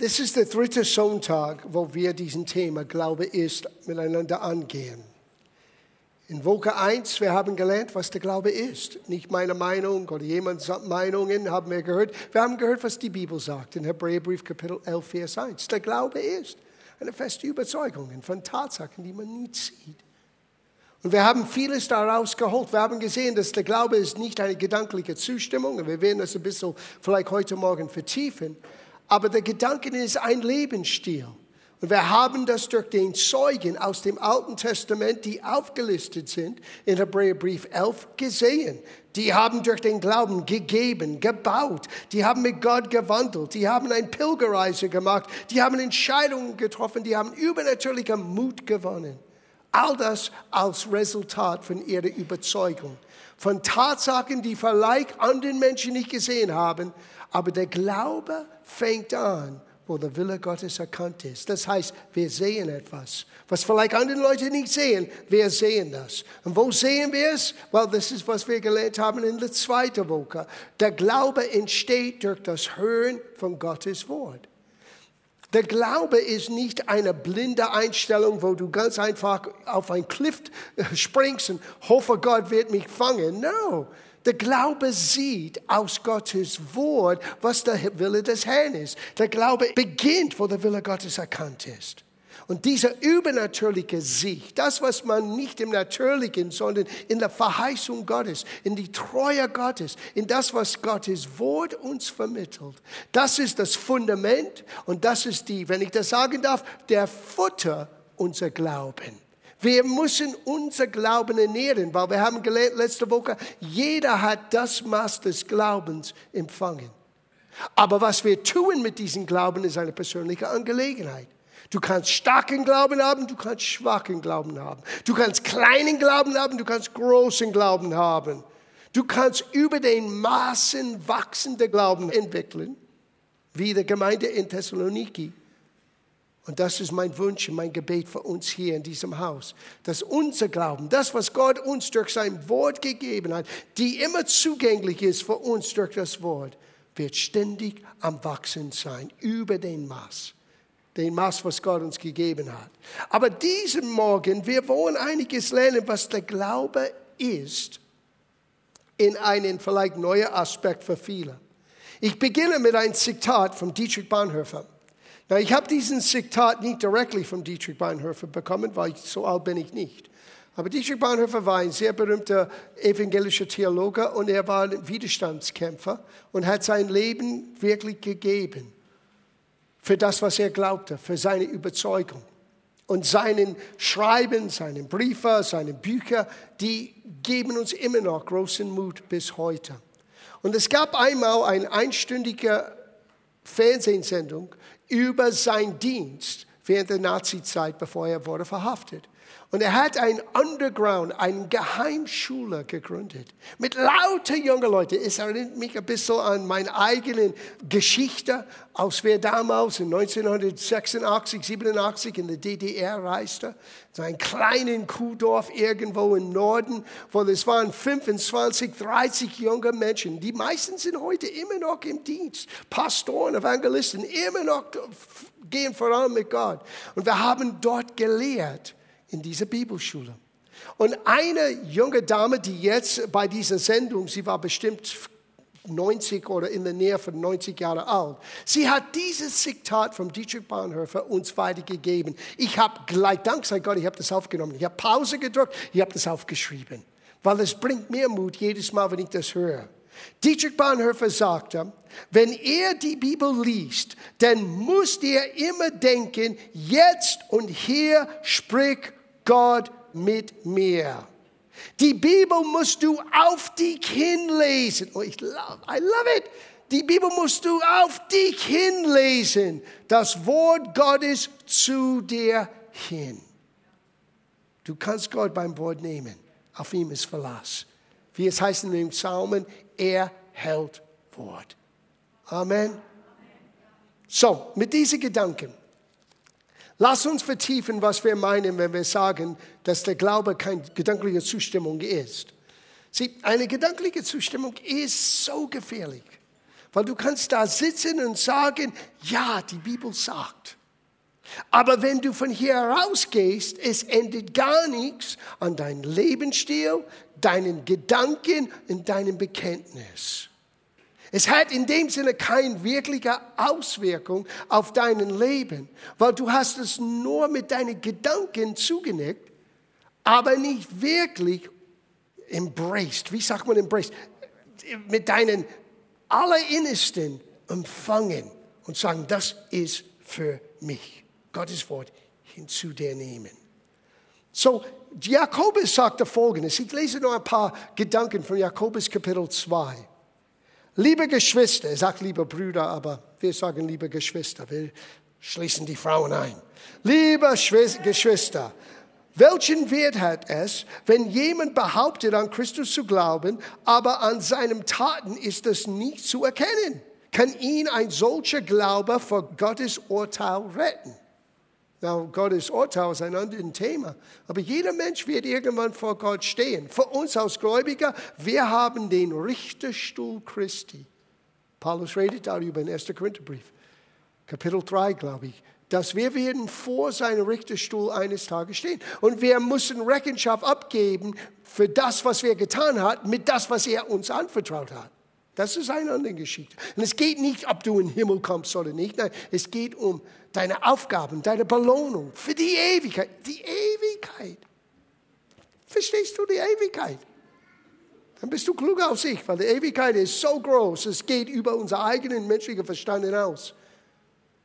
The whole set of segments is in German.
Das ist der dritte Sonntag, wo wir diesen Thema Glaube ist miteinander angehen. In Woche 1, wir haben gelernt, was der Glaube ist. Nicht meine Meinung oder jemands Meinungen haben wir gehört. Wir haben gehört, was die Bibel sagt in Hebräerbrief Kapitel 11, Vers 1. Der Glaube ist eine feste Überzeugung von Tatsachen, die man nie sieht. Und wir haben vieles daraus geholt. Wir haben gesehen, dass der Glaube ist nicht eine gedankliche Zustimmung. Und wir werden das ein bisschen vielleicht heute Morgen vertiefen. Aber der Gedanke ist ein Lebensstil. Und wir haben das durch den Zeugen aus dem Alten Testament, die aufgelistet sind in Hebräerbrief 11, gesehen. Die haben durch den Glauben gegeben, gebaut. Die haben mit Gott gewandelt. Die haben eine Pilgerreise gemacht. Die haben Entscheidungen getroffen. Die haben übernatürlichen Mut gewonnen. All das als Resultat von ihrer Überzeugung. Von Tatsachen, die vielleicht andere Menschen nicht gesehen haben. Aber der Glaube fängt an, wo der Wille Gottes erkannt ist. Das heißt, wir sehen etwas, was vielleicht andere Leute nicht sehen. Wir sehen das. Und wo sehen wir es? Well, das ist, was wir gelernt haben in der zweiten Woche. Der Glaube entsteht durch das Hören von Gottes Wort. Der Glaube ist nicht eine blinde Einstellung, wo du ganz einfach auf ein Cliff springst und hoffe, Gott wird mich fangen. No. Der Glaube sieht aus Gottes Wort, was der Wille des Herrn ist. Der Glaube beginnt, wo der Wille Gottes erkannt ist. Und diese übernatürliche Sicht, das, was man nicht im Natürlichen, sondern in der Verheißung Gottes, in die Treue Gottes, in das, was Gottes Wort uns vermittelt, das ist das Fundament und das ist die, wenn ich das sagen darf, der Futter unser Glauben. Wir müssen unser Glauben ernähren, weil wir haben gelernt letzte Woche, jeder hat das Maß des Glaubens empfangen. Aber was wir tun mit diesem Glauben, ist eine persönliche Angelegenheit. Du kannst starken Glauben haben, du kannst schwachen Glauben haben. Du kannst kleinen Glauben haben, du kannst großen Glauben haben. Du kannst über den Maßen wachsende Glauben entwickeln, wie der Gemeinde in Thessaloniki. Und das ist mein Wunsch und mein Gebet für uns hier in diesem Haus, dass unser Glauben, das, was Gott uns durch sein Wort gegeben hat, die immer zugänglich ist für uns durch das Wort, wird ständig am Wachsen sein, über den Maß den Maß, was Gott uns gegeben hat. Aber diesen Morgen, wir wollen einiges lernen, was der Glaube ist, in einen vielleicht neuen Aspekt für viele. Ich beginne mit einem Zitat von Dietrich Bonhoeffer. Na, ich habe diesen Zitat nicht direkt von Dietrich Bonhoeffer bekommen, weil so alt bin ich nicht. Aber Dietrich Bonhoeffer war ein sehr berühmter evangelischer Theologe und er war ein Widerstandskämpfer und hat sein Leben wirklich gegeben für das, was er glaubte, für seine Überzeugung. Und seinen Schreiben, seine Briefe, seine Bücher, die geben uns immer noch großen Mut bis heute. Und es gab einmal eine einstündige Fernsehsendung über seinen Dienst während der Nazizeit, bevor er wurde verhaftet. Und er hat ein Underground, eine Geheimschule gegründet. Mit lauter jungen Leuten. Es erinnert mich ein bisschen an meine eigene Geschichte, aus wer damals in 1986, 87 in der DDR reiste. So ein kleines Kuhdorf irgendwo im Norden, wo es waren 25, 30 junge Menschen. Die meisten sind heute immer noch im Dienst. Pastoren, Evangelisten, immer noch gehen voran mit Gott. Und wir haben dort gelehrt in dieser Bibelschule. Und eine junge Dame, die jetzt bei dieser Sendung, sie war bestimmt 90 oder in der Nähe von 90 Jahren alt. Sie hat dieses Zitat von Dietrich Bonhoeffer uns weitergegeben. Ich habe gleich, dank sei Gott, ich habe das aufgenommen. Ich habe Pause gedrückt, ich habe das aufgeschrieben. Weil es bringt mir Mut jedes Mal, wenn ich das höre. Dietrich Bonhoeffer sagte, wenn er die Bibel liest, dann muss er immer denken, jetzt und hier spricht Gott mit mir. Die Bibel musst du auf dich hinlesen. Oh, ich love, I love it. Die Bibel musst du auf dich hinlesen. Das Wort Gottes zu dir hin. Du kannst Gott beim Wort nehmen. Auf ihm ist Verlass. Wie es heißt in den Psalmen, er hält Wort. Amen. So, mit diesen Gedanken Lass uns vertiefen, was wir meinen, wenn wir sagen, dass der Glaube keine gedankliche Zustimmung ist. Sieh, eine gedankliche Zustimmung ist so gefährlich. Weil du kannst da sitzen und sagen, ja, die Bibel sagt. Aber wenn du von hier rausgehst, es endet gar nichts an deinem Lebensstil, deinen Gedanken und deinem Bekenntnis. Es hat in dem Sinne keine wirkliche Auswirkung auf dein Leben, weil du hast es nur mit deinen Gedanken zugenickt, aber nicht wirklich embraced. Wie sagt man embraced? Mit deinen Allerinnersten empfangen und sagen, das ist für mich. Gottes Wort hinzu dir nehmen. So, Jakobus sagte folgendes. Ich lese noch ein paar Gedanken von Jakobus Kapitel 2. Liebe Geschwister, er sagt lieber Brüder, aber wir sagen liebe Geschwister, wir schließen die Frauen ein. Liebe Geschwister, welchen Wert hat es, wenn jemand behauptet, an Christus zu glauben, aber an seinen Taten ist es nicht zu erkennen? Kann ihn ein solcher Glaube vor Gottes Urteil retten? Na, Gottes Urteil ist ein anderes Thema. Aber jeder Mensch wird irgendwann vor Gott stehen. Für uns als Gläubiger, wir haben den Richterstuhl Christi. Paulus redet darüber in 1. Korintherbrief, Kapitel 3, glaube ich. Dass wir werden vor seinem Richterstuhl eines Tages stehen. Und wir müssen Rechenschaft abgeben für das, was wir getan haben, mit das, was er uns anvertraut hat. Das ist eine andere Geschichte. Und es geht nicht, ob du in den Himmel kommst oder nicht. Nein, es geht um deine Aufgaben, deine Belohnung für die Ewigkeit. Die Ewigkeit. Verstehst du die Ewigkeit? Dann bist du klug auf sich, weil die Ewigkeit ist so groß, es geht über unser eigenen menschlichen Verstand hinaus.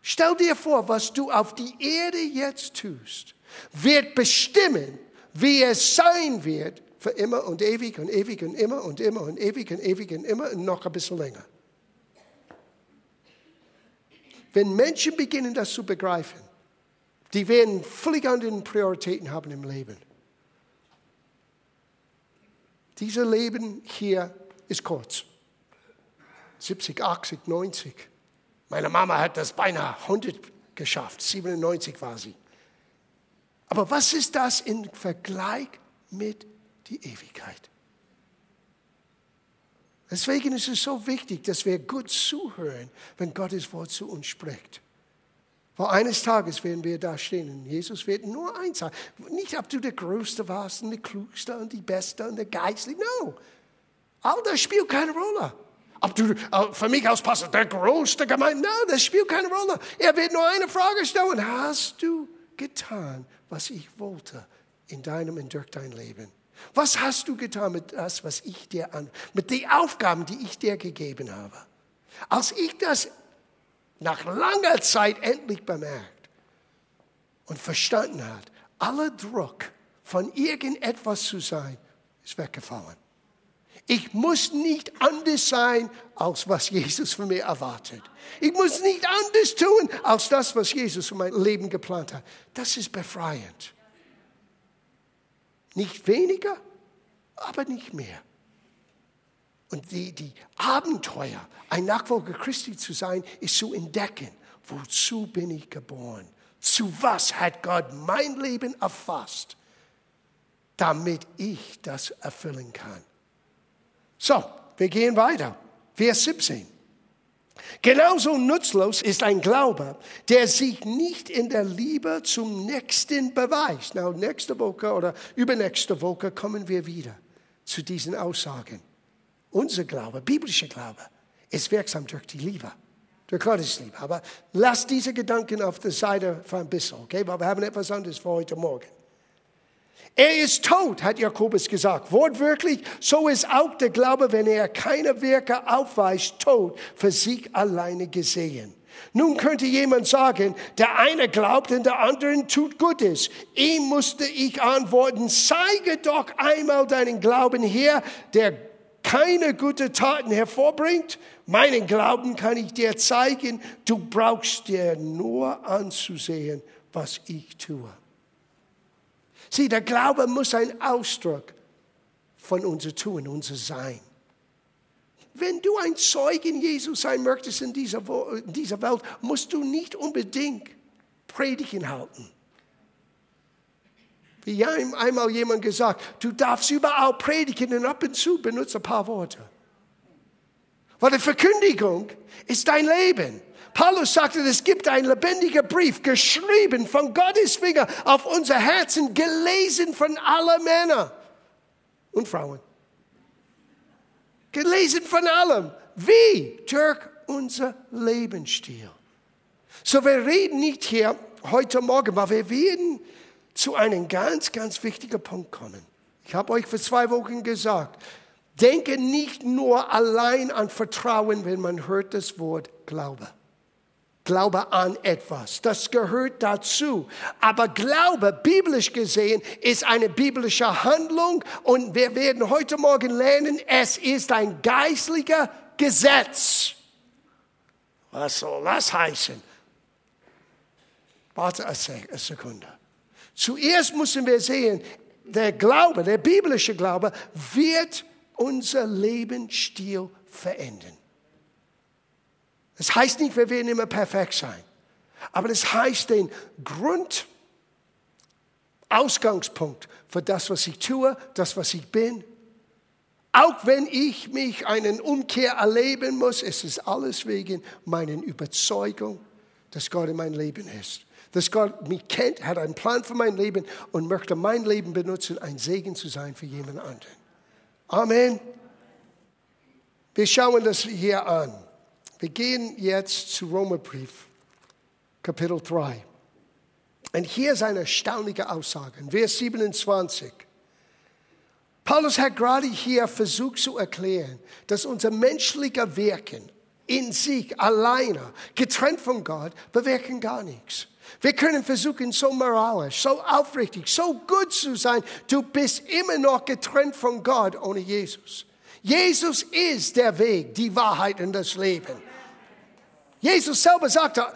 Stell dir vor, was du auf die Erde jetzt tust, wird bestimmen, wie es sein wird für immer und ewig und ewig und immer und immer und ewig und ewig und immer und noch ein bisschen länger. Wenn Menschen beginnen, das zu begreifen, die werden völlig andere Prioritäten haben im Leben. Dieses Leben hier ist kurz. 70, 80, 90. Meine Mama hat das beinahe 100 geschafft. 97 war sie. Aber was ist das im Vergleich mit der Ewigkeit? Deswegen ist es so wichtig, dass wir gut zuhören, wenn Gottes Wort zu uns spricht. Weil eines Tages werden wir da stehen und Jesus wird nur eins sagen. Nicht, ob du der Größte warst und der Klugste und die Beste und der Geistliche. No. All das spielt keine Rolle. Ob du äh, für mich als Pastor der Größte gemeint, no, das spielt keine Rolle. Er wird nur eine Frage stellen. Hast du getan, was ich wollte in deinem und durch dein Leben? Was hast du getan mit das, was ich dir an, mit den Aufgaben, die ich dir gegeben habe? Als ich das nach langer Zeit endlich bemerkt und verstanden hat, aller Druck von irgendetwas zu sein, ist weggefallen. Ich muss nicht anders sein, als was Jesus von mir erwartet. Ich muss nicht anders tun, als das, was Jesus für mein Leben geplant hat. Das ist befreiend. Nicht weniger, aber nicht mehr. Und die, die Abenteuer, ein Nachfolger Christi zu sein, ist zu entdecken, wozu bin ich geboren? Zu was hat Gott mein Leben erfasst, damit ich das erfüllen kann? So, wir gehen weiter. Vers 17. Genauso nutzlos ist ein Glaube, der sich nicht in der Liebe zum Nächsten beweist. Na, nächste Woche oder übernächste Woche kommen wir wieder zu diesen Aussagen. Unser Glaube, biblischer Glaube, ist wirksam durch die Liebe, durch Gottes Liebe. Aber lass diese Gedanken auf der Seite für ein bisschen, okay? Weil wir haben etwas anderes für heute Morgen. Er ist tot, hat Jakobus gesagt. Wortwörtlich, so ist auch der Glaube, wenn er keine Werke aufweist, tot, für sich alleine gesehen. Nun könnte jemand sagen, der eine glaubt und der andere tut Gutes. Ihm musste ich antworten, zeige doch einmal deinen Glauben her, der keine guten Taten hervorbringt. Meinen Glauben kann ich dir zeigen. Du brauchst dir nur anzusehen, was ich tue. Sieh, der Glaube muss ein Ausdruck von unser Tun, unser Sein. Wenn du ein Zeugen Jesus sein möchtest in dieser, in dieser Welt, musst du nicht unbedingt Predigen halten. Wie einmal jemand gesagt, du darfst überall predigen und ab und zu benutze ein paar Worte. Weil die Verkündigung ist dein Leben. Paulus sagte, es gibt ein lebendiger Brief, geschrieben von Gottes Finger auf unser Herzen, gelesen von allen Männern und Frauen. Gelesen von allem. Wie? Durch unser Lebensstil. So, wir reden nicht hier heute Morgen, weil wir werden zu einem ganz, ganz wichtigen Punkt kommen. Ich habe euch vor zwei Wochen gesagt, denke nicht nur allein an Vertrauen, wenn man hört das Wort Glaube. Glaube an etwas. Das gehört dazu. Aber Glaube, biblisch gesehen, ist eine biblische Handlung und wir werden heute Morgen lernen, es ist ein geistlicher Gesetz. Was soll das heißen? Warte eine Sekunde. Zuerst müssen wir sehen, der Glaube, der biblische Glaube wird unser Lebensstil verändern. Das heißt nicht, wir werden immer perfekt sein. Aber das heißt den Grundausgangspunkt für das, was ich tue, das, was ich bin. Auch wenn ich mich einen Umkehr erleben muss, ist es alles wegen meiner Überzeugung, dass Gott in mein Leben ist. Dass Gott mich kennt, hat einen Plan für mein Leben und möchte mein Leben benutzen, ein Segen zu sein für jemand anderen. Amen. Wir schauen das hier an. Wir gehen jetzt zu Romerbrief, Kapitel 3. Und hier ist eine erstaunliche Aussage, in Vers 27. Paulus hat gerade hier versucht zu erklären, dass unser menschlicher Wirken in sich alleine, getrennt von Gott, bewirken gar nichts. Wir können versuchen, so moralisch, so aufrichtig, so gut zu sein. Du bist immer noch getrennt von Gott ohne Jesus. Jesus ist der Weg, die Wahrheit und das Leben. Jesus selber sagte,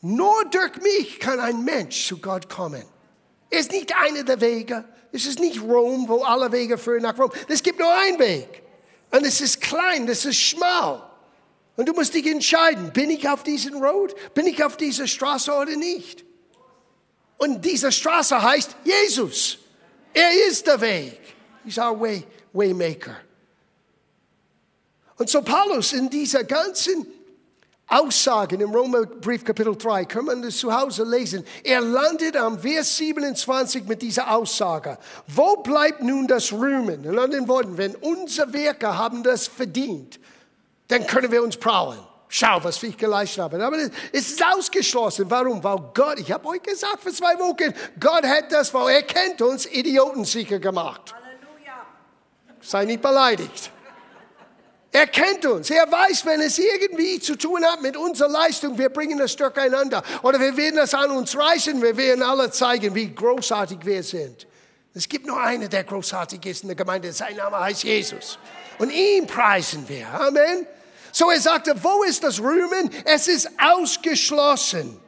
nur durch mich kann ein Mensch zu Gott kommen. Es ist nicht einer der Wege. Es ist nicht Rom, wo alle Wege führen nach Rom. Es gibt nur einen Weg. Und es ist klein, es ist schmal. Und du musst dich entscheiden, bin ich auf diesem Road? Bin ich auf dieser Straße oder nicht? Und diese Straße heißt Jesus. Er ist der Weg. He's our way, Waymaker. Und so Paulus in dieser ganzen Aussagen im Römerbrief Kapitel 3, kann man das zu Hause lesen. Er landet am Vers 27 mit dieser Aussage. Wo bleibt nun das Rühmen? In anderen Worten, wenn unsere Werke haben das verdient, dann können wir uns prahlen. Schau, was ich geleistet habe. Aber es ist ausgeschlossen. Warum? Weil Gott, ich habe euch gesagt vor zwei Wochen, Gott hat das, weil er kennt uns, Idiotensicher gemacht. Halleluja. Sei nicht beleidigt. Er kennt uns. Er weiß, wenn es irgendwie zu tun hat mit unserer Leistung, wir bringen das durcheinander. Oder wir werden das an uns reißen. Wir werden alle zeigen, wie großartig wir sind. Es gibt nur einen, der großartig ist in der Gemeinde. Sein Name heißt Jesus. Und ihn preisen wir. Amen. So er sagte, wo ist das Rühmen? Es ist ausgeschlossen.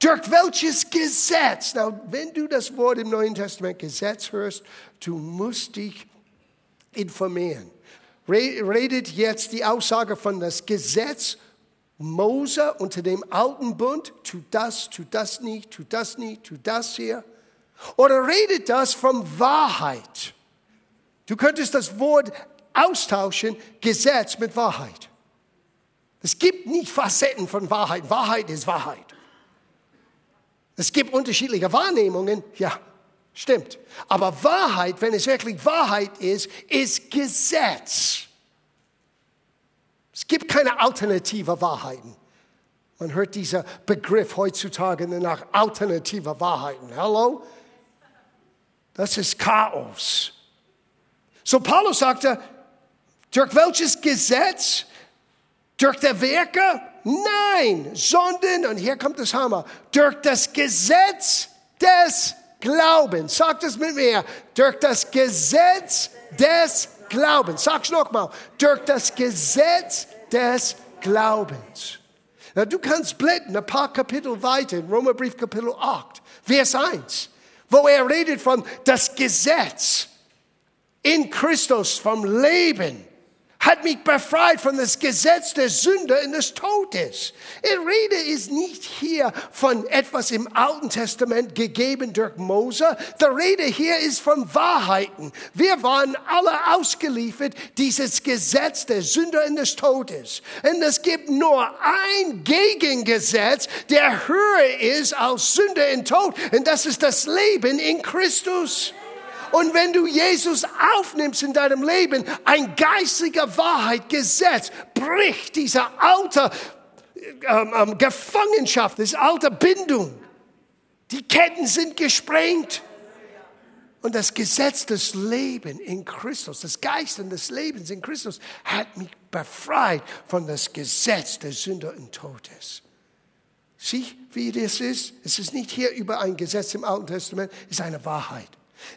Durch welches Gesetz? Na, wenn du das Wort im Neuen Testament Gesetz hörst, du musst dich informieren redet jetzt die Aussage von das Gesetz Mose unter dem alten Bund, tut das, tut das nicht, tut das nicht, tut das hier. Oder redet das von Wahrheit? Du könntest das Wort austauschen, Gesetz mit Wahrheit. Es gibt nicht Facetten von Wahrheit. Wahrheit ist Wahrheit. Es gibt unterschiedliche Wahrnehmungen, ja, Stimmt. Aber Wahrheit, wenn es wirklich Wahrheit ist, ist Gesetz. Es gibt keine alternative Wahrheiten. Man hört dieser Begriff heutzutage nach alternativer Wahrheiten. Hallo? Das ist Chaos. So Paulus sagte, durch welches Gesetz? Durch der Werke? Nein, sondern, und hier kommt das Hammer, durch das Gesetz des Glaubens. Sagt es mit mir. Durch das Gesetz des Glaubens. Sag's nochmal. Durch das Gesetz des Glaubens. Na, du kannst blättern ein paar Kapitel weiter in Romerbrief Kapitel 8, Vers 1, wo er redet von das Gesetz in Christus vom Leben hat mich befreit von das Gesetz der Sünde und des Todes. Er redet ist nicht hier von etwas im Alten Testament gegeben durch Mose. Die Rede hier ist von Wahrheiten. Wir waren alle ausgeliefert, dieses Gesetz der Sünder und des Todes. Und es gibt nur ein Gegengesetz, der höher ist als Sünde und Tod. Und das ist das Leben in Christus. Und wenn du Jesus aufnimmst in deinem Leben, ein geistiger Wahrheit, Gesetz, bricht diese alte ähm, ähm, Gefangenschaft, diese alte Bindung. Die Ketten sind gesprengt. Und das Gesetz des Lebens in Christus, das Geist des Lebens in Christus hat mich befreit von das Gesetz der Sünde und Todes. Sieh, wie das ist? Es ist nicht hier über ein Gesetz im Alten Testament, es ist eine Wahrheit.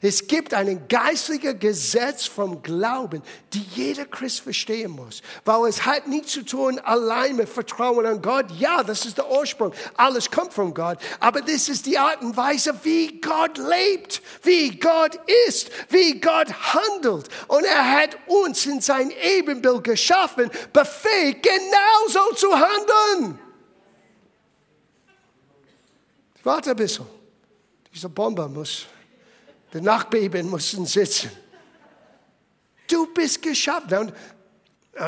Es gibt ein geistliches Gesetz vom Glauben, die jeder Christ verstehen muss. Weil es hat nichts zu tun allein mit Vertrauen an Gott. Ja, das ist der Ursprung. Alles kommt von Gott. Aber das ist die Art und Weise, wie Gott lebt, wie Gott ist, wie Gott handelt. Und er hat uns in sein Ebenbild geschaffen, befähigt, genauso zu handeln. Warte ein bisschen. Dieser Bomber muss die Nachbeben mussten sitzen. Du bist geschaffen. Und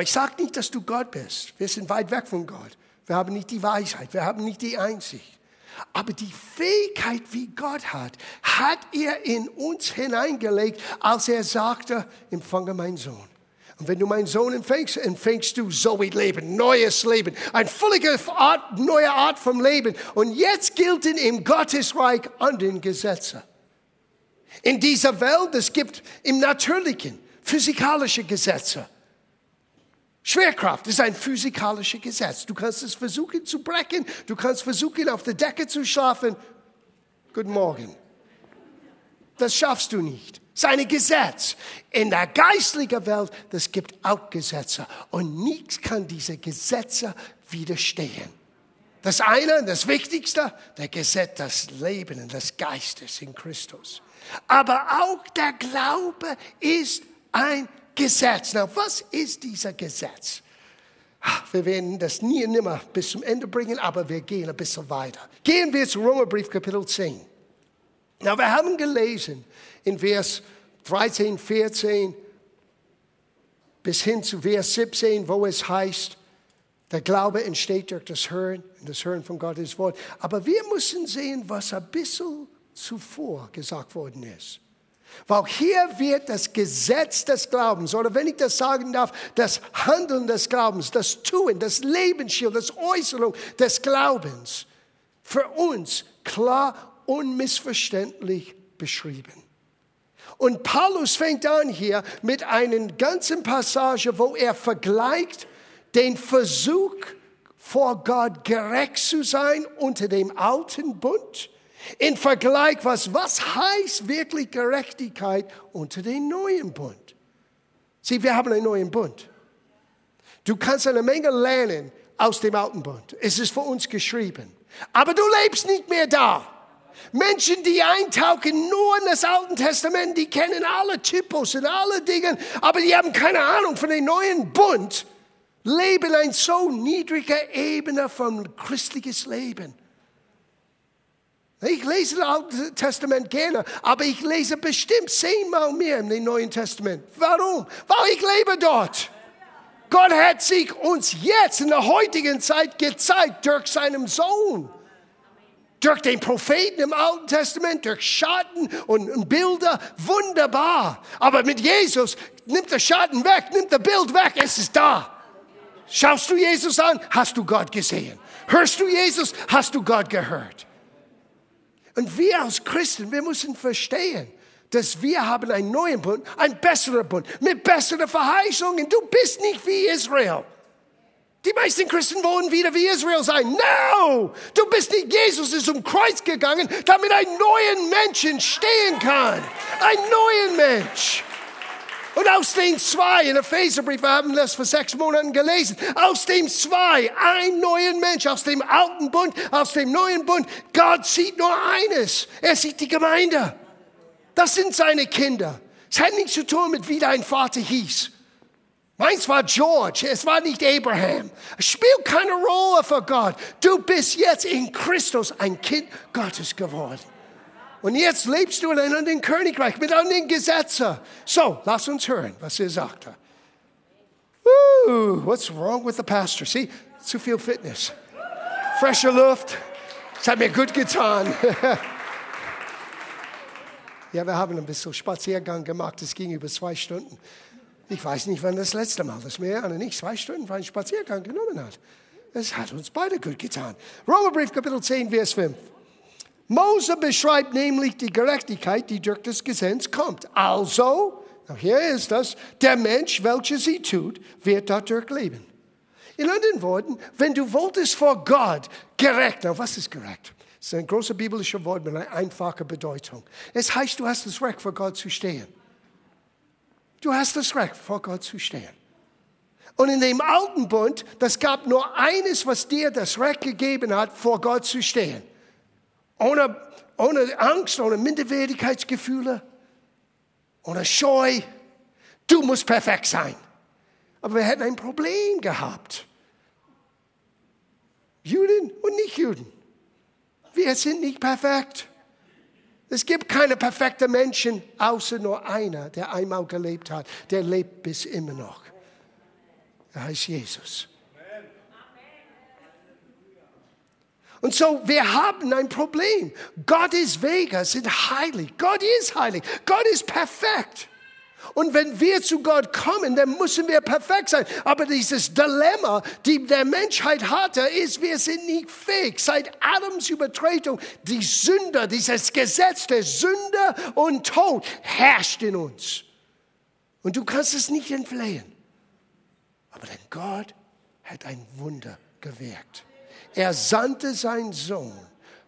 ich sage nicht, dass du Gott bist. Wir sind weit weg von Gott. Wir haben nicht die Weisheit, wir haben nicht die Einsicht. Aber die Fähigkeit, wie Gott hat, hat er in uns hineingelegt, als er sagte, empfange meinen Sohn. Und wenn du meinen Sohn empfängst, empfängst du Zoe-Leben, neues Leben, eine völlige Art, neue Art vom Leben. Und jetzt gelten im Gottesreich anderen Gesetze. In dieser Welt, es gibt im Natürlichen physikalische Gesetze. Schwerkraft ist ein physikalisches Gesetz. Du kannst es versuchen zu brechen, du kannst versuchen auf der Decke zu schlafen. Guten Morgen. Das schaffst du nicht. Es ist Gesetz. In der geistlichen Welt, es gibt auch Gesetze. Und nichts kann diese Gesetze widerstehen. Das eine, das Wichtigste, der Gesetz des Lebens und des Geistes in Christus. Aber auch der Glaube ist ein Gesetz. Na, was ist dieser Gesetz? Wir werden das nie und nimmer bis zum Ende bringen, aber wir gehen ein bisschen weiter. Gehen wir zu Römerbrief Kapitel 10. Na, wir haben gelesen in Vers 13, 14 bis hin zu Vers 17, wo es heißt, der Glaube entsteht durch das Hören, das Hören von Gottes Wort. Aber wir müssen sehen, was ein bisschen zuvor gesagt worden ist. Weil hier wird das Gesetz des Glaubens, oder wenn ich das sagen darf, das Handeln des Glaubens, das Tun, das Lebensschild, das Äußerung des Glaubens für uns klar unmissverständlich beschrieben. Und Paulus fängt an hier mit einer ganzen Passage, wo er vergleicht den Versuch vor Gott gerecht zu sein unter dem alten Bund in Vergleich, was, was heißt wirklich Gerechtigkeit unter dem neuen Bund? Sieh, wir haben einen neuen Bund. Du kannst eine Menge lernen aus dem alten Bund. Es ist für uns geschrieben. Aber du lebst nicht mehr da. Menschen, die eintauchen nur in das Alte Testament, die kennen alle Typos und alle Dinge, aber die haben keine Ahnung von dem neuen Bund, leben ein so niedriger Ebene von christliches Leben. Ich lese das Alte Testament gerne, aber ich lese bestimmt zehnmal mehr im Neuen Testament. Warum? Weil ich lebe dort. Gott hat sich uns jetzt in der heutigen Zeit gezeigt durch seinen Sohn. Durch den Propheten im Alten Testament, durch Schatten und Bilder, wunderbar. Aber mit Jesus nimmt der Schatten weg, nimmt der Bild weg, es ist da. Schaust du Jesus an, hast du Gott gesehen. Hörst du Jesus, hast du Gott gehört. Und wir als Christen, wir müssen verstehen, dass wir haben einen neuen Bund, einen besseren Bund, mit besseren Verheißungen. Du bist nicht wie Israel. Die meisten Christen wollen wieder wie Israel sein. No! Du bist nicht Jesus, ist zum Kreuz gegangen, damit ein neuen Menschen stehen kann. Ein neuen Mensch. Und aus den zwei, in Epheserbrief, wir haben das vor sechs Monaten gelesen, aus dem zwei, ein neuer Mensch, aus dem alten Bund, aus dem neuen Bund. Gott sieht nur eines. Er sieht die Gemeinde. Das sind seine Kinder. Es hat nichts zu tun mit, wie dein Vater hieß. Meins war George, es war nicht Abraham. Es spielt keine Rolle für Gott. Du bist jetzt in Christus ein Kind Gottes geworden. Und jetzt lebst du in einem anderen Königreich mit anderen Gesetzen. So, lass uns hören, was er sagte. Ooh, what's wrong with the pastor? See, zu viel Fitness. Frische Luft. Es hat mir gut getan. ja, wir haben ein bisschen Spaziergang gemacht. Es ging über zwei Stunden. Ich weiß nicht, wann das letzte Mal, dass mir einer nicht zwei Stunden für einen Spaziergang genommen hat. Es hat uns beide gut getan. Römerbrief, Kapitel 10, Vers 5. Mose beschreibt nämlich die Gerechtigkeit, die durch das Gesetz kommt. Also, hier ist das, der Mensch, welcher sie tut, wird dadurch leben. In anderen Worten, wenn du wolltest vor Gott gerecht, na, was ist gerecht? Das ist ein großes biblisches Wort mit einer einfachen Bedeutung. Es heißt, du hast das Recht, vor Gott zu stehen. Du hast das Recht, vor Gott zu stehen. Und in dem alten Bund, das gab nur eines, was dir das Recht gegeben hat, vor Gott zu stehen ohne, ohne Angst, ohne Minderwertigkeitsgefühle, ohne Scheu. Du musst perfekt sein. Aber wir hätten ein Problem gehabt. Juden und Nicht-Juden. Wir sind nicht perfekt. Es gibt keine perfekten Menschen, außer nur einer, der einmal gelebt hat. Der lebt bis immer noch. Er heißt Jesus. Und so, wir haben ein Problem. Gottes Wege sind heilig. Gott ist heilig. Gott ist perfekt. Und wenn wir zu Gott kommen, dann müssen wir perfekt sein. Aber dieses Dilemma, die der Menschheit hatte, ist, wir sind nicht fähig. Seit Adams Übertretung, die Sünder, dieses Gesetz der Sünde und Tod herrscht in uns. Und du kannst es nicht entflehen. Aber denn Gott hat ein Wunder gewirkt. Er sandte seinen Sohn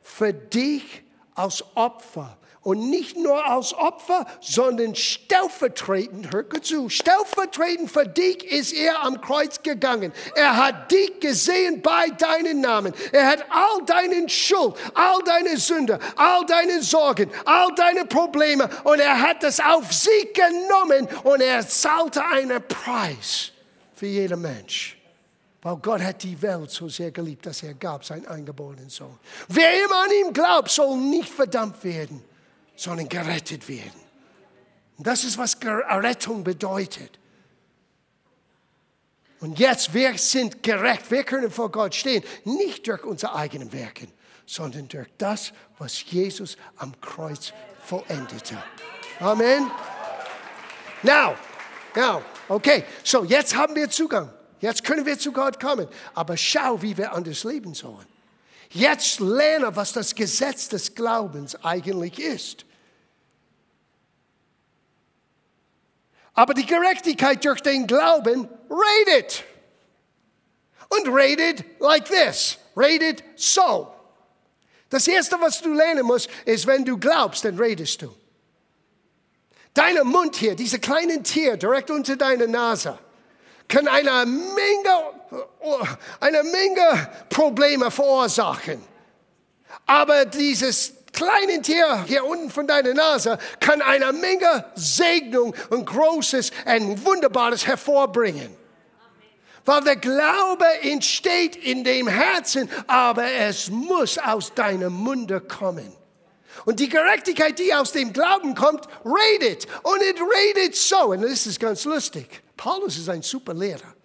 für dich als Opfer. Und nicht nur als Opfer, sondern stellvertretend, hör zu, stellvertretend für dich ist er am Kreuz gegangen. Er hat dich gesehen bei deinen Namen. Er hat all deinen Schuld, all deine Sünde, all deine Sorgen, all deine Probleme und er hat das auf sich genommen und er zahlte einen Preis für jeden Mensch. Weil Gott hat die Welt so sehr geliebt, dass er gab seinen eingeborenen Sohn. Wer immer an ihm glaubt, soll nicht verdammt werden, sondern gerettet werden. Und das ist, was Errettung bedeutet. Und jetzt, wir sind gerecht. Wir können vor Gott stehen, nicht durch unsere eigenen Werke, sondern durch das, was Jesus am Kreuz vollendete. Amen. Now, now, okay, so jetzt haben wir Zugang. Jetzt können wir zu Gott kommen. Aber schau, wie wir anders leben sollen. Jetzt lerne, was das Gesetz des Glaubens eigentlich ist. Aber die Gerechtigkeit durch den Glauben redet. Und redet like this. Redet so. Das Erste, was du lernen musst, ist, wenn du glaubst, dann redest du. Dein Mund hier, diese kleinen Tier direkt unter deiner Nase kann eine Menge, eine Menge Probleme verursachen. Aber dieses kleine Tier hier unten von deiner Nase kann eine Menge Segnung und Großes und Wunderbares hervorbringen. Weil der Glaube entsteht in dem Herzen, aber es muss aus deinem Munde kommen. Und die Gerechtigkeit, die aus dem Glauben kommt, redet. Und es redet so. Und das ist ganz lustig. Paulus ist ein super Lehrer.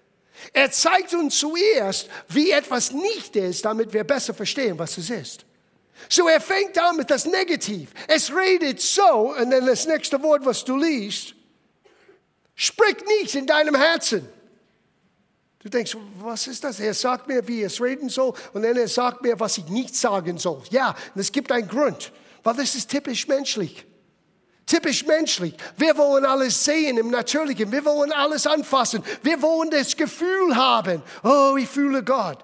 Er zeigt uns zuerst, wie etwas nicht ist, damit wir besser verstehen, was es ist. So er fängt an mit das Negativ. Es redet so, und dann das nächste Wort, was du liest, spricht nicht in deinem Herzen. Du denkst, was ist das? Er sagt mir, wie es reden soll, und dann er sagt mir, was ich nicht sagen soll. Ja, und es gibt einen Grund, weil das ist typisch menschlich. Typisch menschlich. Wir wollen alles sehen im Natürlichen. Wir wollen alles anfassen. Wir wollen das Gefühl haben. Oh, ich fühle Gott.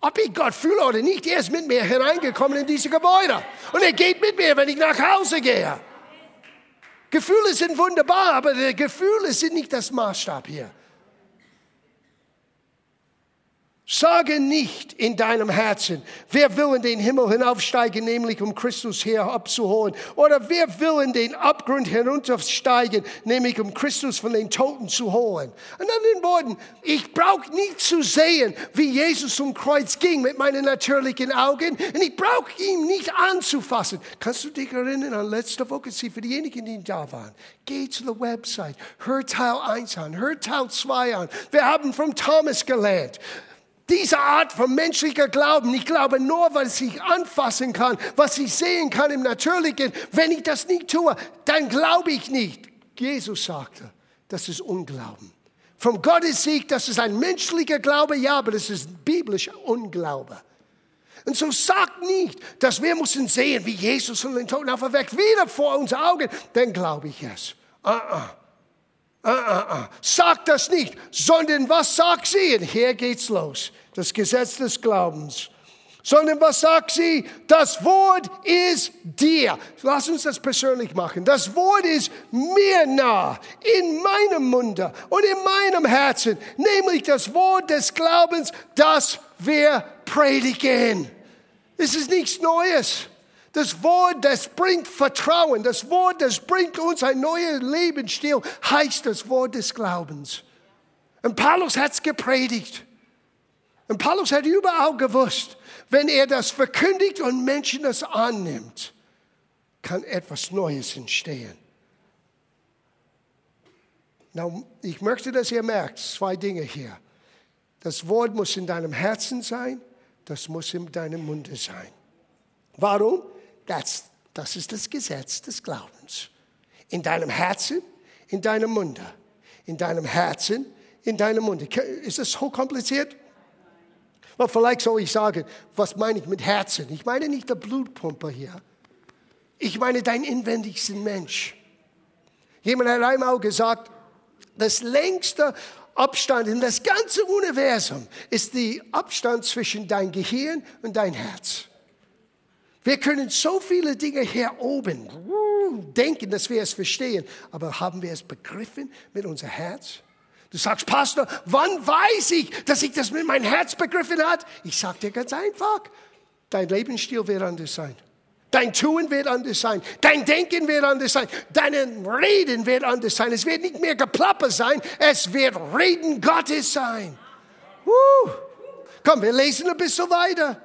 Ob ich Gott fühle oder nicht, er ist mit mir hereingekommen in diese Gebäude. Und er geht mit mir, wenn ich nach Hause gehe. Gefühle sind wunderbar, aber die Gefühle sind nicht das Maßstab hier. Sage nicht in deinem Herzen, wer will in den Himmel hinaufsteigen, nämlich um Christus her abzuholen. Oder wer will in den Abgrund hinuntersteigen, nämlich um Christus von den Toten zu holen. In anderen Worten, ich brauche nicht zu sehen, wie Jesus zum Kreuz ging mit meinen natürlichen Augen. Und ich brauche ihn nicht anzufassen. Kannst du dich erinnern an letzte Woche, Sie für diejenigen, die da waren. Geh zu der Website, hör Teil 1 an, hör Teil 2 an. Wir haben von Thomas gelernt. Diese Art von menschlicher Glauben, ich glaube nur, was ich anfassen kann, was ich sehen kann im Natürlichen. Wenn ich das nicht tue, dann glaube ich nicht. Jesus sagte, das ist Unglauben. Vom Gottes Sieg, das ist ein menschlicher Glaube, ja, aber das ist biblischer Unglaube. Und so sagt nicht, dass wir müssen sehen, wie Jesus von den Toten auferweckt, wieder vor unseren Augen, dann glaube ich es. Uh -uh. Ah, ah, ah. Sagt das nicht, sondern was sagt sie? Und hier geht's los. Das Gesetz des Glaubens. Sondern was sagt sie? Das Wort ist dir. Lass uns das persönlich machen. Das Wort ist mir nah, in meinem Munde und in meinem Herzen. Nämlich das Wort des Glaubens, das wir predigen. Es ist nichts Neues. Das Wort, das bringt Vertrauen. Das Wort, das bringt uns ein neuer Lebensstil, heißt das Wort des Glaubens. Und Paulus hat es gepredigt. Und Paulus hat überall gewusst, wenn er das verkündigt und Menschen das annimmt, kann etwas Neues entstehen. Now, ich möchte, dass ihr merkt, zwei Dinge hier. Das Wort muss in deinem Herzen sein, das muss in deinem Munde sein. Warum? Das, das ist das Gesetz des Glaubens. In deinem Herzen, in deinem Munde. In deinem Herzen, in deinem Munde. Ist das so kompliziert? Well, vielleicht soll ich sagen, was meine ich mit Herzen? Ich meine nicht der Blutpumpe hier. Ich meine deinen inwendigsten Mensch. Jemand hat einmal gesagt, das längste Abstand in das ganze Universum ist der Abstand zwischen dein Gehirn und dein Herz. Wir können so viele Dinge hier oben denken, dass wir es verstehen, aber haben wir es begriffen mit unser Herz? Du sagst, Pastor, wann weiß ich, dass ich das mit meinem Herz begriffen hat? Ich sage dir ganz einfach, dein Lebensstil wird anders sein. Dein Tun wird anders sein. Dein Denken wird anders sein. Dein Reden wird anders sein. Es wird nicht mehr Geplapper sein. Es wird Reden Gottes sein. Uh. Komm, wir lesen ein bisschen weiter.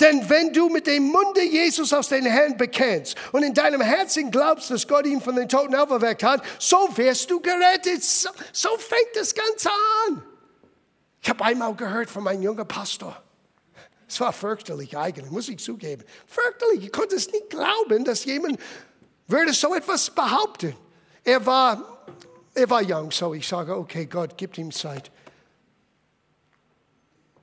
Denn wenn du mit dem Munde Jesus aus den Herrn bekennst und in deinem Herzen glaubst, dass Gott ihn von den Toten auferweckt hat, so wirst du gerettet. So, so fängt das Ganze an. Ich habe einmal gehört von meinem jungen Pastor. Es war fürchterlich eigentlich, muss ich zugeben. Fürchterlich. Ich konnte es nicht glauben, dass jemand würde so etwas behaupten. Er war, er war jung, so ich sage, okay, Gott, gibt ihm Zeit.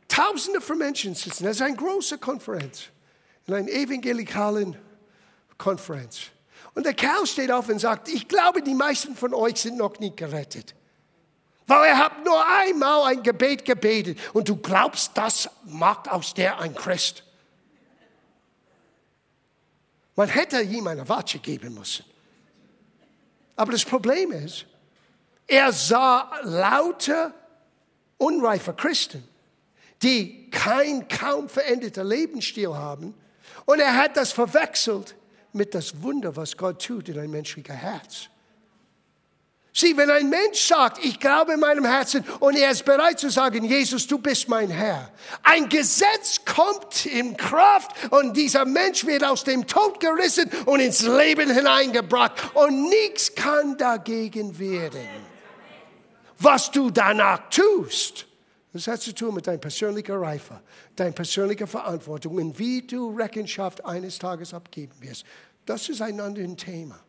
Tausende von Menschen sitzen. Das ist eine große Konferenz. In einer evangelikalen Konferenz. Und der Kerl steht auf und sagt, ich glaube, die meisten von euch sind noch nicht gerettet. Weil er hat nur einmal ein Gebet gebetet und du glaubst, das macht aus der ein Christ. Man hätte ihm eine Watsche geben müssen. Aber das Problem ist, er sah lauter unreife Christen die kein kaum veränderter Lebensstil haben. Und er hat das verwechselt mit das Wunder, was Gott tut in ein menschlicher Herz. Sieh, wenn ein Mensch sagt, ich glaube in meinem Herzen und er ist bereit zu sagen, Jesus, du bist mein Herr. Ein Gesetz kommt in Kraft und dieser Mensch wird aus dem Tod gerissen und ins Leben hineingebracht und nichts kann dagegen werden. Was du danach tust, das hat zu tun mit deiner persönlichen Reife, deiner persönlichen Verantwortung und wie du Rechenschaft eines Tages abgeben wirst. Das ist ein anderes Thema.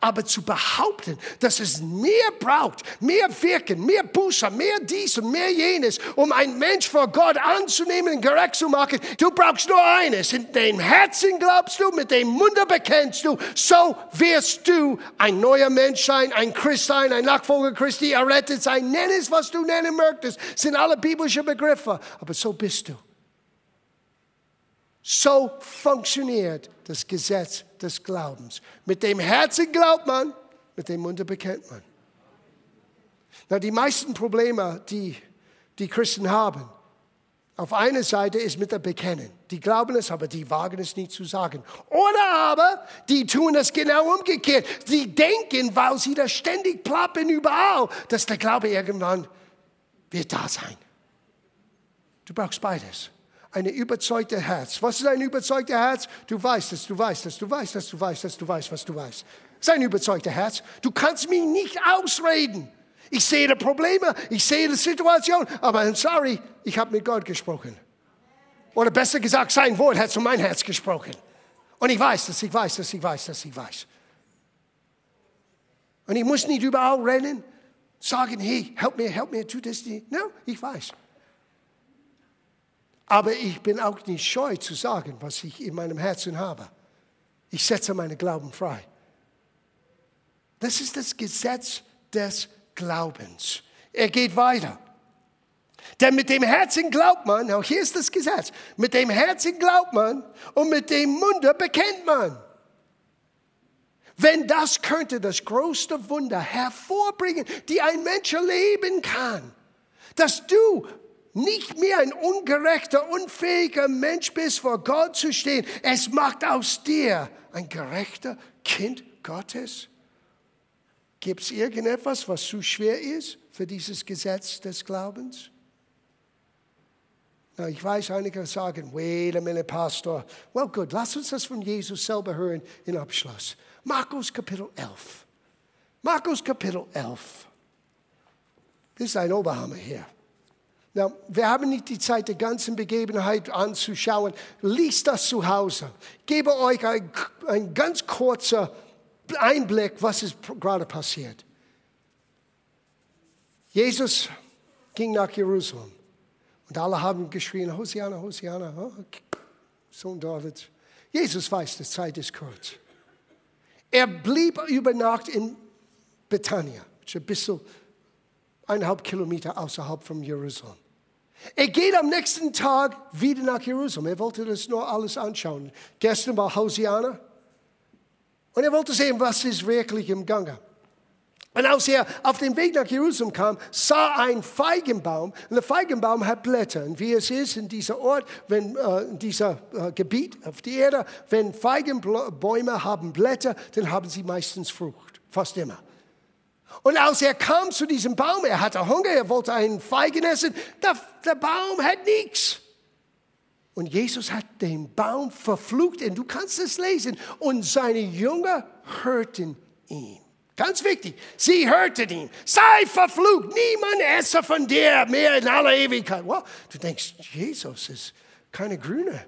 Aber zu behaupten, dass es mehr braucht, mehr Wirken, mehr Buße, mehr dies und mehr jenes, um ein Mensch vor Gott anzunehmen und gerecht zu machen, du brauchst nur eines. In dem Herzen glaubst du, mit dem Munde bekennst du, so wirst du ein neuer Mensch sein, ein Christ sein, ein Nachfolger Christi, errettet sein. Nenn es, was du nennen möchtest, sind alle biblische Begriffe, aber so bist du. So funktioniert das Gesetz des Glaubens. Mit dem Herzen glaubt man, mit dem Munde bekennt man. Na, die meisten Probleme, die die Christen haben. Auf einer Seite ist mit der Bekennen. Die glauben es, aber die wagen es nicht zu sagen. Oder aber, die tun es genau umgekehrt. Sie denken, weil sie da ständig plappen überall, dass der Glaube irgendwann wird da sein. Du brauchst beides. Ein überzeugter Herz. Was ist ein überzeugter Herz? Du weißt es, du weißt es, du weißt es, du weißt es, du weißt, was du weißt. Das ist ein überzeugter Herz. Du kannst mich nicht ausreden. Ich sehe die Probleme, ich sehe die Situation, aber sorry, ich habe mit Gott gesprochen. Oder besser gesagt, sein Wort hat zu mein Herz gesprochen. Und ich weiß das, ich weiß das, ich weiß das, ich weiß. Und ich muss nicht überall rennen, sagen, hey, help mir, help mir, tu das nicht. No, ich weiß. Aber ich bin auch nicht scheu zu sagen, was ich in meinem Herzen habe. Ich setze meinen Glauben frei. Das ist das Gesetz des Glaubens. Er geht weiter. Denn mit dem Herzen glaubt man, auch hier ist das Gesetz, mit dem Herzen glaubt man und mit dem Munde bekennt man. Wenn das könnte das größte Wunder hervorbringen, die ein Mensch erleben kann, dass du nicht mehr ein ungerechter, unfähiger Mensch bist, vor Gott zu stehen. Es macht aus dir ein gerechter Kind Gottes. Gibt es irgendetwas, was zu schwer ist für dieses Gesetz des Glaubens? Na, ich weiß, einige sagen, wait a minute, Pastor. Well, gut, lass uns das von Jesus selber hören in Abschluss. Markus Kapitel 11. Markus Kapitel 11. Das ist ein Oberhammer hier. Na, wir haben nicht die Zeit, die ganzen Begebenheit anzuschauen. Lies das zu Hause. Ich gebe euch ein, ein ganz kurzer Einblick, was ist gerade passiert. Jesus ging nach Jerusalem und alle haben geschrien, Hosiana, Hosiana, oh, Sohn Davids. Jesus weiß, die Zeit ist kurz. Er blieb über Nacht in Bethania, ein bisschen eineinhalb Kilometer außerhalb von Jerusalem. Er geht am nächsten Tag wieder nach Jerusalem. Er wollte das nur alles anschauen. Gestern war Hosiana, und er wollte sehen, was ist wirklich im Gange. Und als er auf dem Weg nach Jerusalem kam, sah ein Feigenbaum. Und der Feigenbaum hat Blätter. Und wie es ist in diesem Ort, wenn, äh, in diesem äh, Gebiet auf der Erde, wenn Feigenbäume haben Blätter, dann haben sie meistens Frucht. Fast immer. Und als er kam zu diesem Baum, er hatte Hunger, er wollte einen Feigen essen, der, der Baum hat nichts. Und Jesus hat den Baum verflucht und du kannst es lesen. Und seine Jünger hörten ihn. Ganz wichtig, sie hörten ihn. Sei verflucht, niemand esse von dir mehr in aller Ewigkeit. Well, du denkst, Jesus ist keine Grüne.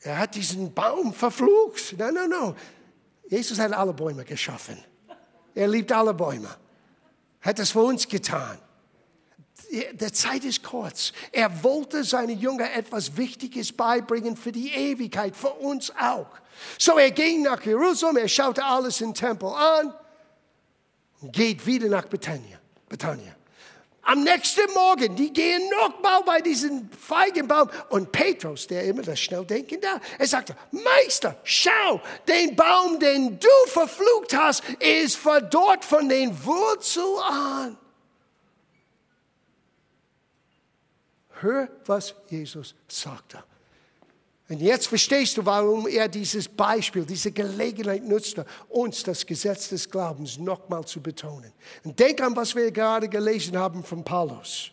Er hat diesen Baum verflucht. Nein, nein, nein. Jesus hat alle Bäume geschaffen. Er liebt alle Bäume. Hat es für uns getan der Zeit ist kurz. Er wollte seine Jünger etwas Wichtiges beibringen für die Ewigkeit, für uns auch. So er ging nach Jerusalem, er schaute alles im Tempel an und geht wieder nach Betania. Betania. Am nächsten Morgen, die gehen nochmal bei diesem Feigenbaum. Und Petrus, der immer das Schnelldenken er sagte, Meister, schau, den Baum, den du verflucht hast, ist verdorrt von den Wurzeln an. Hör, was Jesus sagte. Und jetzt verstehst du, warum er dieses Beispiel, diese Gelegenheit nutzte, uns das Gesetz des Glaubens nochmal zu betonen. Und denk an, was wir gerade gelesen haben von Paulus.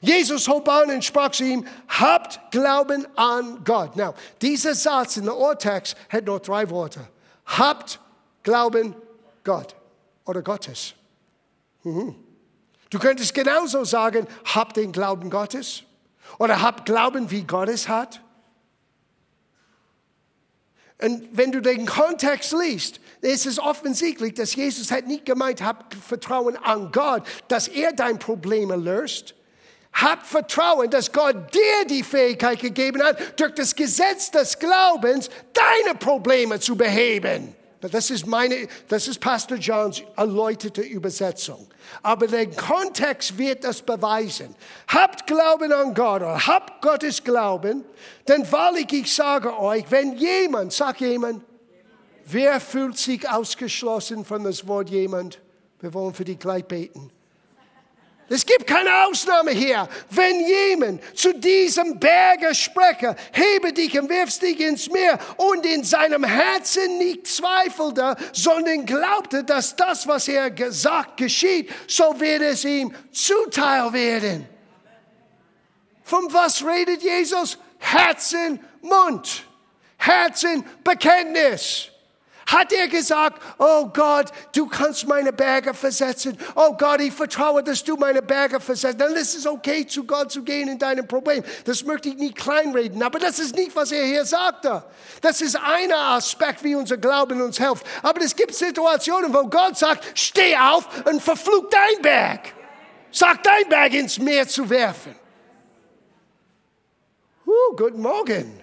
Jesus hob an und sprach zu ihm, habt Glauben an Gott. Now, dieser Satz in der Urtext hat nur drei Worte. Habt Glauben Gott oder Gottes. Mhm. Du könntest genauso sagen, habt den Glauben Gottes oder habt Glauben, wie Gott es hat. Und wenn du den Kontext liest, ist es offensichtlich, dass Jesus hat nicht gemeint, habt Vertrauen an Gott, dass er dein Probleme löst. Hab Vertrauen, dass Gott dir die Fähigkeit gegeben hat, durch das Gesetz des Glaubens deine Probleme zu beheben. Das ist meine, das ist Pastor Johns erläuterte Übersetzung. Aber der Kontext wird das beweisen. Habt Glauben an Gott oder habt Gottes Glauben, denn wahrlich ich sage euch, wenn jemand, sag jemand, wer fühlt sich ausgeschlossen von das Wort jemand? Wir wollen für die gleich beten. Es gibt keine Ausnahme hier. Wenn jemand zu diesem Berge spreche, hebe dich und wirf dich ins Meer und in seinem Herzen nicht zweifelte, sondern glaubte, dass das, was er gesagt, geschieht, so wird es ihm zuteil werden. Von was redet Jesus? Herzen, Mund. Herzen, Bekenntnis. Hat er gesagt, oh Gott, du kannst meine Berge versetzen. Oh Gott, ich vertraue, dass du meine Berge versetzt. Dann ist es okay, zu Gott zu gehen in deinem Problem. Das möchte ich nicht kleinreden. Aber das ist nicht, was er hier sagte. Das ist ein Aspekt, wie unser Glauben uns hilft. Aber es gibt Situationen, wo Gott sagt, steh auf und verfluch dein Berg. Sag dein Berg ins Meer zu werfen. Uh, guten Morgen.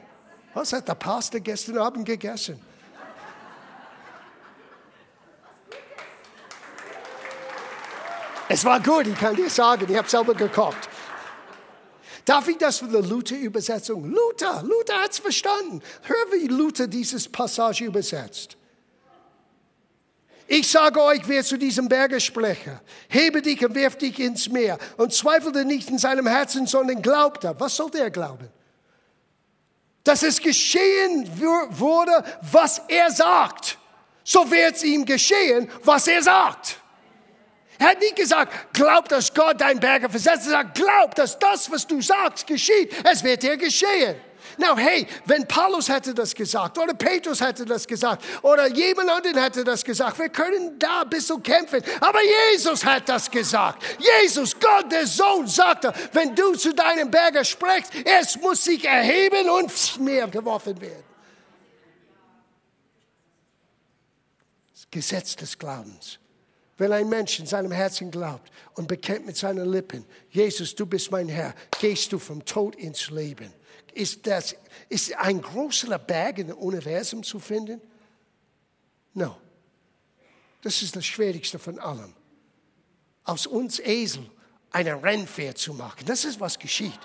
Was hat der Pastor gestern Abend gegessen? Es war gut, ich kann dir sagen, ich habe selber gekocht. Darf ich das von der Luther-Übersetzung? Luther, Luther hat es verstanden. Hör, wie Luther dieses Passage übersetzt. Ich sage euch, wer zu diesem Berge spreche, hebe dich und wirf dich ins Meer und zweifelte nicht in seinem Herzen, sondern glaubte. Was sollte er glauben? Dass es geschehen wurde, was er sagt. So wird es ihm geschehen, was er sagt. Er hat nicht gesagt, glaub, dass Gott dein Berge versetzt. Er sagt, glaub, dass das, was du sagst, geschieht. Es wird dir geschehen. Now, hey, wenn Paulus hätte das gesagt oder Petrus hätte das gesagt oder jemand anderen hätte das gesagt, wir können da ein bisschen kämpfen. Aber Jesus hat das gesagt. Jesus, Gott, der Sohn, sagte, wenn du zu deinem Berger sprichst, es muss sich erheben und mehr geworfen werden. Das Gesetz des Glaubens. Wenn ein Mensch in seinem Herzen glaubt und bekennt mit seinen Lippen, Jesus, du bist mein Herr, gehst du vom Tod ins Leben. Ist das ist ein größerer Berg im Universum zu finden? No. Das ist das Schwierigste von allem. Aus uns Esel eine Rennpferd zu machen. Das ist, was geschieht.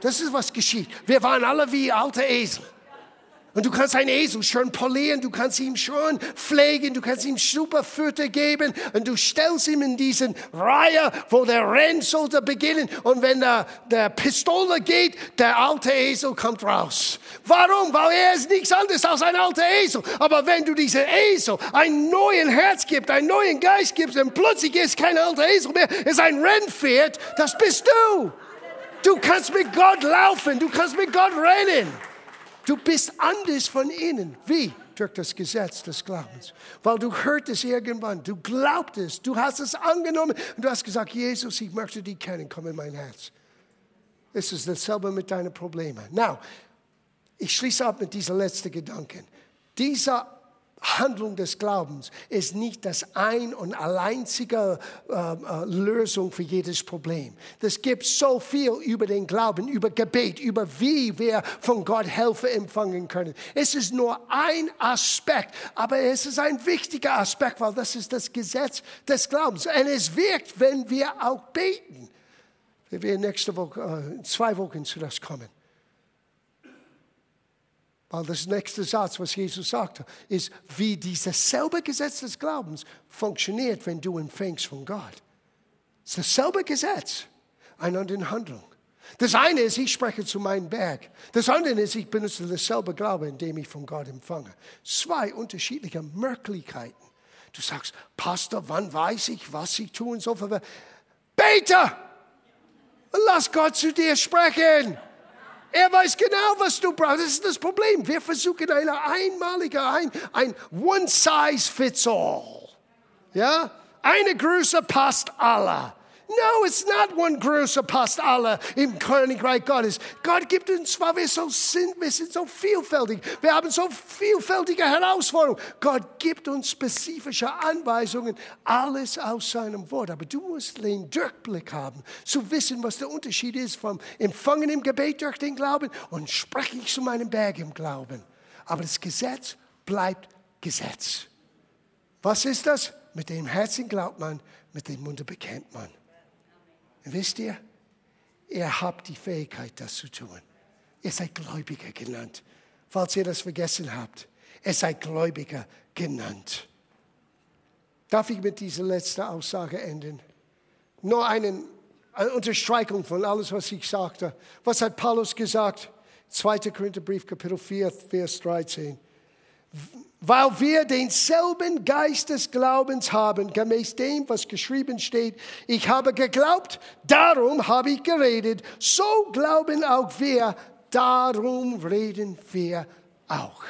Das ist, was geschieht. Wir waren alle wie alte Esel. Und du kannst einen Esel schön polieren, du kannst ihn schön pflegen, du kannst ihm super Futter geben und du stellst ihn in diesen Reihe, wo der Renn sollte beginnen. Und wenn der, der Pistole geht, der alte Esel kommt raus. Warum? Weil er ist nichts anderes als ein alter Esel. Aber wenn du diesem Esel einen neuen Herz gibst, einen neuen Geist gibst, dann plötzlich ist kein alter Esel mehr, ist ein Rennpferd, das bist du. Du kannst mit Gott laufen, du kannst mit Gott rennen. Du bist anders von innen. Wie? Durch das Gesetz des Glaubens. Weil du hörtest irgendwann, du glaubtest, du hast es angenommen und du hast gesagt, Jesus, ich möchte dich kennen, komm in mein Herz. Es ist dasselbe mit deinen Problemen. Now, ich schließe ab mit diesem letzten Gedanken. Dieser Handlung des Glaubens ist nicht das ein und alleinzige äh, äh, Lösung für jedes Problem. Es gibt so viel über den Glauben, über Gebet, über wie wir von Gott Hilfe empfangen können. Es ist nur ein Aspekt, aber es ist ein wichtiger Aspekt, weil das ist das Gesetz des Glaubens. Und es wirkt, wenn wir auch beten. Wir werden nächste Woche, äh, zwei Wochen zu das kommen. Weil das nächste Satz, was Jesus sagte, ist, wie dieses selbe Gesetz des Glaubens funktioniert, wenn du empfängst von Gott. Es ist dasselbe Gesetz, einander in Handlung. Das eine ist, ich spreche zu meinem Berg. Das andere ist, ich benutze dasselbe Glaube, indem ich von Gott empfange. Zwei unterschiedliche Möglichkeiten. Du sagst, Pastor, wann weiß ich, was ich tun soll? Bete! Lass Gott zu dir sprechen. Er weiß genau, was du brauchst. Das ist das Problem. Wir versuchen eine einmalige, ein, ein one size fits all. Ja? Eine Größe passt aller. No, it's not one Größe passt alle im Königreich Gottes. Gott gibt uns, weil wir so sind, wir sind so vielfältig. Wir haben so vielfältige Herausforderungen. Gott gibt uns spezifische Anweisungen, alles aus seinem Wort. Aber du musst den Durchblick haben, zu wissen, was der Unterschied ist vom Empfangen im Gebet durch den Glauben und spreche ich zu meinem Berg im Glauben. Aber das Gesetz bleibt Gesetz. Was ist das? Mit dem Herzen glaubt man, mit dem Munde bekennt man. Wisst ihr, ihr habt die Fähigkeit, das zu tun. Ihr seid Gläubiger genannt. Falls ihr das vergessen habt, ihr seid Gläubiger genannt. Darf ich mit dieser letzten Aussage enden? Nur einen eine Unterstreichung von alles, was ich sagte. Was hat Paulus gesagt? 2. Korintherbrief, Kapitel 4, Vers 13. Weil wir denselben Geist des Glaubens haben, gemäß dem, was geschrieben steht, ich habe geglaubt, darum habe ich geredet, so glauben auch wir, darum reden wir auch.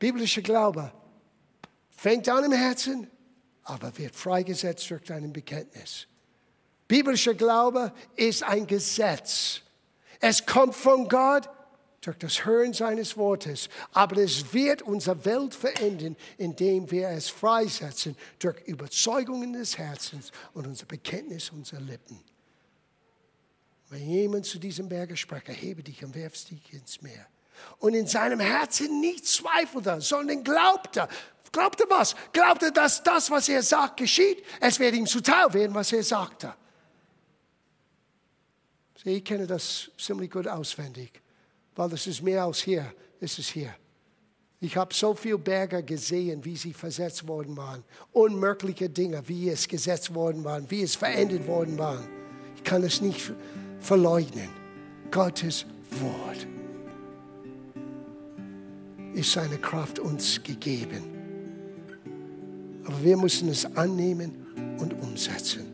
Biblischer Glaube fängt an im Herzen, aber wird freigesetzt durch dein Bekenntnis. Biblischer Glaube ist ein Gesetz. Es kommt von Gott durch das Hören seines Wortes, aber es wird unsere Welt verändern, indem wir es freisetzen durch Überzeugungen des Herzens und unser Bekenntnis unserer Lippen. Wenn jemand zu diesem Berge spricht, erhebe dich und werf dich ins Meer. Und in seinem Herzen nicht zweifelte, sondern glaubte. Glaubte was? Glaubte, dass das, was er sagt, geschieht. Es wird ihm zuteil werden, was er sagte. Ich kenne das ziemlich gut auswendig, weil das ist mehr als hier, es ist hier. Ich habe so viele Berge gesehen, wie sie versetzt worden waren. Unmögliche Dinge, wie es gesetzt worden waren, wie es verändert worden war. Ich kann es nicht verleugnen. Gottes Wort ist seine Kraft uns gegeben. Aber wir müssen es annehmen und umsetzen.